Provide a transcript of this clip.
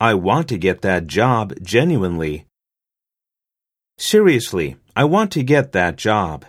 I want to get that job genuinely. Seriously, I want to get that job.